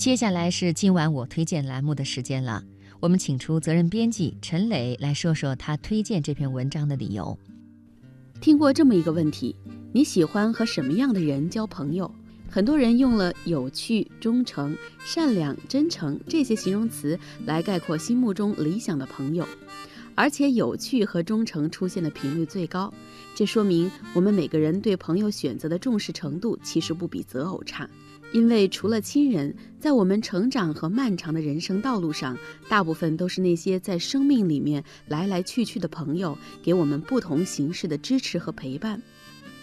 接下来是今晚我推荐栏目的时间了。我们请出责任编辑陈磊来说说他推荐这篇文章的理由。听过这么一个问题：你喜欢和什么样的人交朋友？很多人用了有趣、忠诚、善良、真诚这些形容词来概括心目中理想的朋友，而且有趣和忠诚出现的频率最高。这说明我们每个人对朋友选择的重视程度其实不比择偶差。因为除了亲人，在我们成长和漫长的人生道路上，大部分都是那些在生命里面来来去去的朋友，给我们不同形式的支持和陪伴。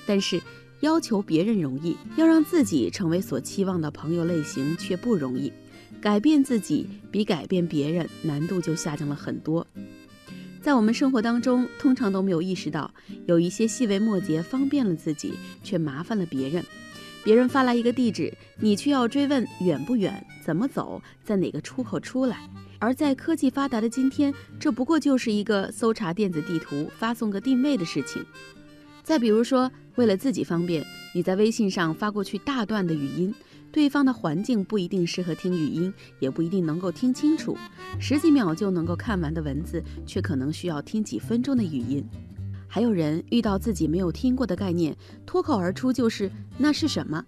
但是，要求别人容易，要让自己成为所期望的朋友类型却不容易。改变自己比改变别人难度就下降了很多。在我们生活当中，通常都没有意识到，有一些细微末节方便了自己，却麻烦了别人。别人发来一个地址，你却要追问远不远、怎么走、在哪个出口出来。而在科技发达的今天，这不过就是一个搜查电子地图、发送个定位的事情。再比如说，为了自己方便，你在微信上发过去大段的语音，对方的环境不一定适合听语音，也不一定能够听清楚。十几秒就能够看完的文字，却可能需要听几分钟的语音。还有人遇到自己没有听过的概念，脱口而出就是“那是什么”。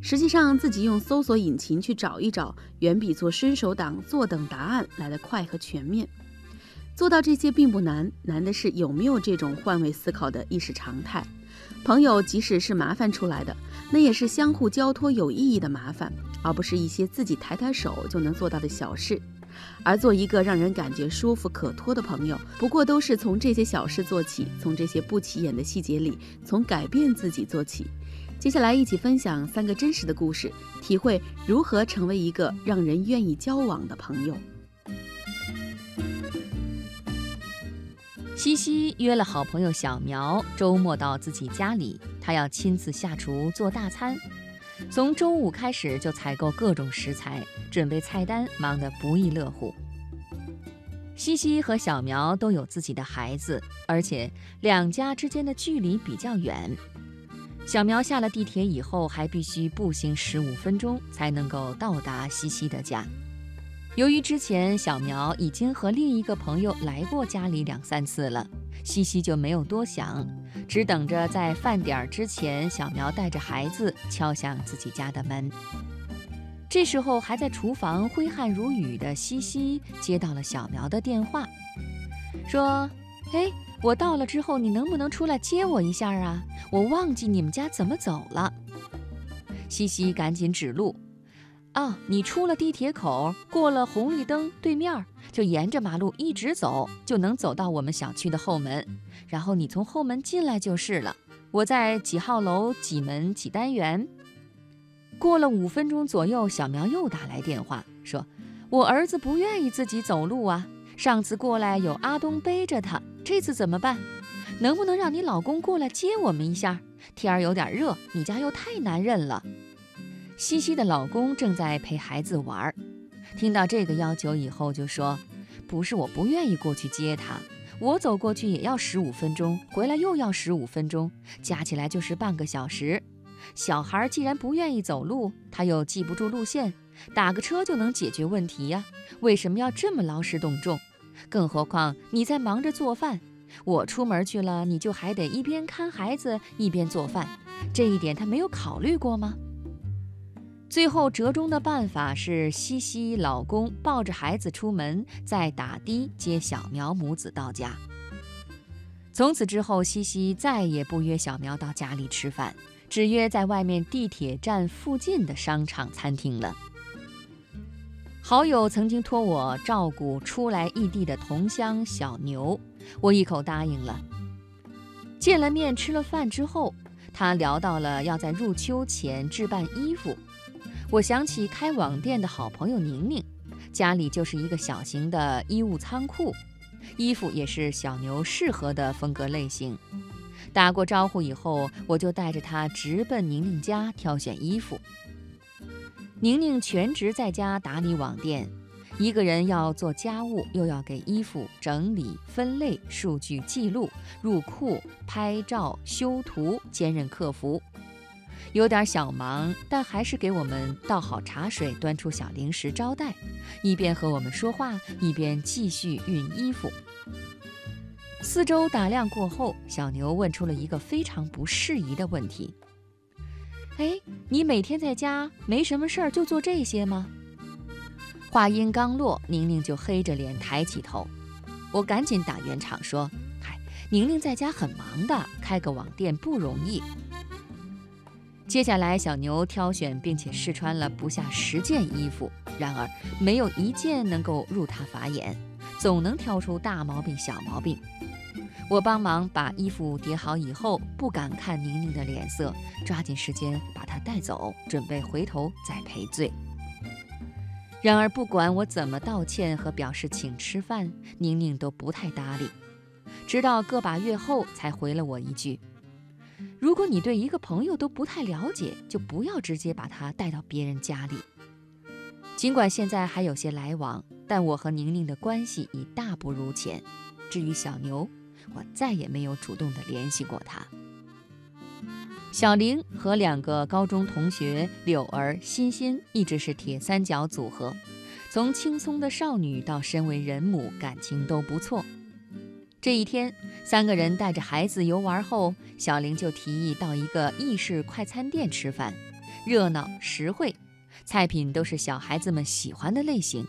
实际上，自己用搜索引擎去找一找，远比做伸手党坐等答案来得快和全面。做到这些并不难，难的是有没有这种换位思考的意识常态。朋友即使是麻烦出来的，那也是相互交托有意义的麻烦，而不是一些自己抬抬手就能做到的小事。而做一个让人感觉舒服可托的朋友，不过都是从这些小事做起，从这些不起眼的细节里，从改变自己做起。接下来一起分享三个真实的故事，体会如何成为一个让人愿意交往的朋友。西西约了好朋友小苗周末到自己家里，他要亲自下厨做大餐。从中午开始就采购各种食材，准备菜单，忙得不亦乐乎。西西和小苗都有自己的孩子，而且两家之间的距离比较远。小苗下了地铁以后，还必须步行十五分钟才能够到达西西的家。由于之前小苗已经和另一个朋友来过家里两三次了。西西就没有多想，只等着在饭点儿之前，小苗带着孩子敲响自己家的门。这时候还在厨房挥汗如雨的西西接到了小苗的电话，说：“哎，我到了之后，你能不能出来接我一下啊？我忘记你们家怎么走了。”西西赶紧指路。啊，你出了地铁口，过了红绿灯，对面就沿着马路一直走，就能走到我们小区的后门。然后你从后门进来就是了。我在几号楼几门几单元。过了五分钟左右，小苗又打来电话，说：“我儿子不愿意自己走路啊，上次过来有阿东背着他，这次怎么办？能不能让你老公过来接我们一下？天儿有点热，你家又太难认了。”西西的老公正在陪孩子玩儿，听到这个要求以后，就说：“不是我不愿意过去接他，我走过去也要十五分钟，回来又要十五分钟，加起来就是半个小时。小孩既然不愿意走路，他又记不住路线，打个车就能解决问题呀？为什么要这么劳师动众？更何况你在忙着做饭，我出门去了，你就还得一边看孩子一边做饭，这一点他没有考虑过吗？”最后折中的办法是，西西老公抱着孩子出门，再打的接小苗母子到家。从此之后，西西再也不约小苗到家里吃饭，只约在外面地铁站附近的商场餐厅了。好友曾经托我照顾初来异地的同乡小牛，我一口答应了。见了面，吃了饭之后，他聊到了要在入秋前置办衣服。我想起开网店的好朋友宁宁，家里就是一个小型的衣物仓库，衣服也是小牛适合的风格类型。打过招呼以后，我就带着她直奔宁宁家挑选衣服。宁宁全职在家打理网店，一个人要做家务，又要给衣服整理、分类、数据记录、入库、拍照、修图，兼任客服。有点小忙，但还是给我们倒好茶水，端出小零食招待，一边和我们说话，一边继续熨衣服。四周打量过后，小牛问出了一个非常不适宜的问题：“哎，你每天在家没什么事儿就做这些吗？”话音刚落，宁宁就黑着脸抬起头。我赶紧打圆场说：“嗨，宁宁在家很忙的，开个网店不容易。”接下来，小牛挑选并且试穿了不下十件衣服，然而没有一件能够入他法眼，总能挑出大毛病、小毛病。我帮忙把衣服叠好以后，不敢看宁宁的脸色，抓紧时间把她带走，准备回头再赔罪。然而，不管我怎么道歉和表示请吃饭，宁宁都不太搭理。直到个把月后，才回了我一句：“如果你对一个朋友都不太了解，就不要直接把他带到别人家里。”尽管现在还有些来往，但我和宁宁的关系已大不如前。至于小牛，我再也没有主动的联系过他。小玲和两个高中同学柳儿、欣欣一直是铁三角组合，从轻松的少女到身为人母，感情都不错。这一天，三个人带着孩子游玩后，小玲就提议到一个意式快餐店吃饭，热闹实惠，菜品都是小孩子们喜欢的类型。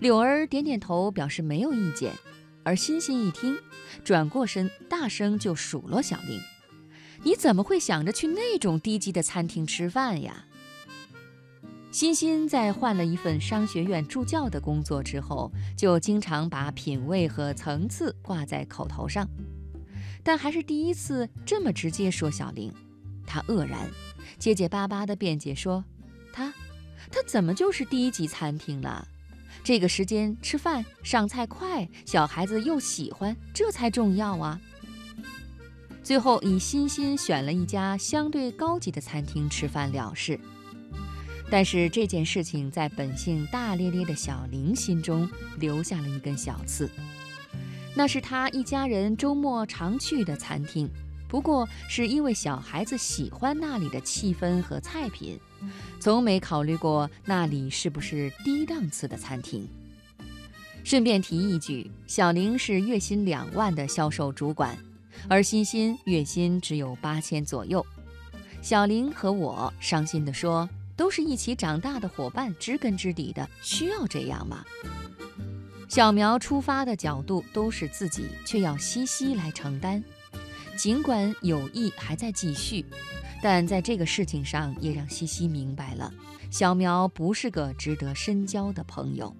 柳儿点点头，表示没有意见。而欣欣一听，转过身，大声就数落小玲：“你怎么会想着去那种低级的餐厅吃饭呀？”欣欣在换了一份商学院助教的工作之后，就经常把品味和层次挂在口头上，但还是第一次这么直接说小玲。他愕然，结结巴巴地辩解说：“他，他怎么就是低级餐厅了？”这个时间吃饭上菜快，小孩子又喜欢，这才重要啊！最后以欣欣选了一家相对高级的餐厅吃饭了事。但是这件事情在本性大咧咧的小玲心中留下了一根小刺。那是他一家人周末常去的餐厅，不过是因为小孩子喜欢那里的气氛和菜品。从没考虑过那里是不是低档次的餐厅。顺便提一句，小玲是月薪两万的销售主管，而欣欣月薪只有八千左右。小玲和我伤心地说：“都是一起长大的伙伴，知根知底的，需要这样吗？”小苗出发的角度都是自己，却要西西来承担。尽管友谊还在继续。但在这个事情上，也让西西明白了，小苗不是个值得深交的朋友。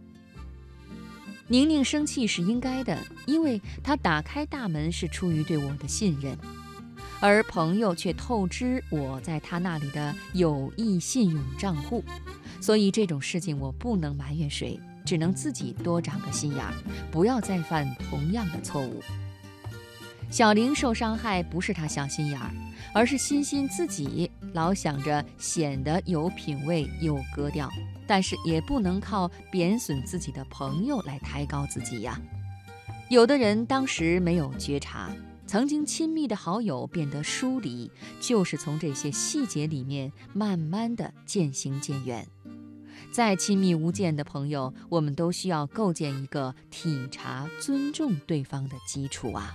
宁宁生气是应该的，因为她打开大门是出于对我的信任，而朋友却透支我在他那里的友谊信用账户，所以这种事情我不能埋怨谁，只能自己多长个心眼儿，不要再犯同样的错误。小玲受伤害不是她小心眼儿，而是欣欣自己老想着显得有品位、有格调，但是也不能靠贬损自己的朋友来抬高自己呀。有的人当时没有觉察，曾经亲密的好友变得疏离，就是从这些细节里面慢慢的渐行渐远。再亲密无间的朋友，我们都需要构建一个体察、尊重对方的基础啊。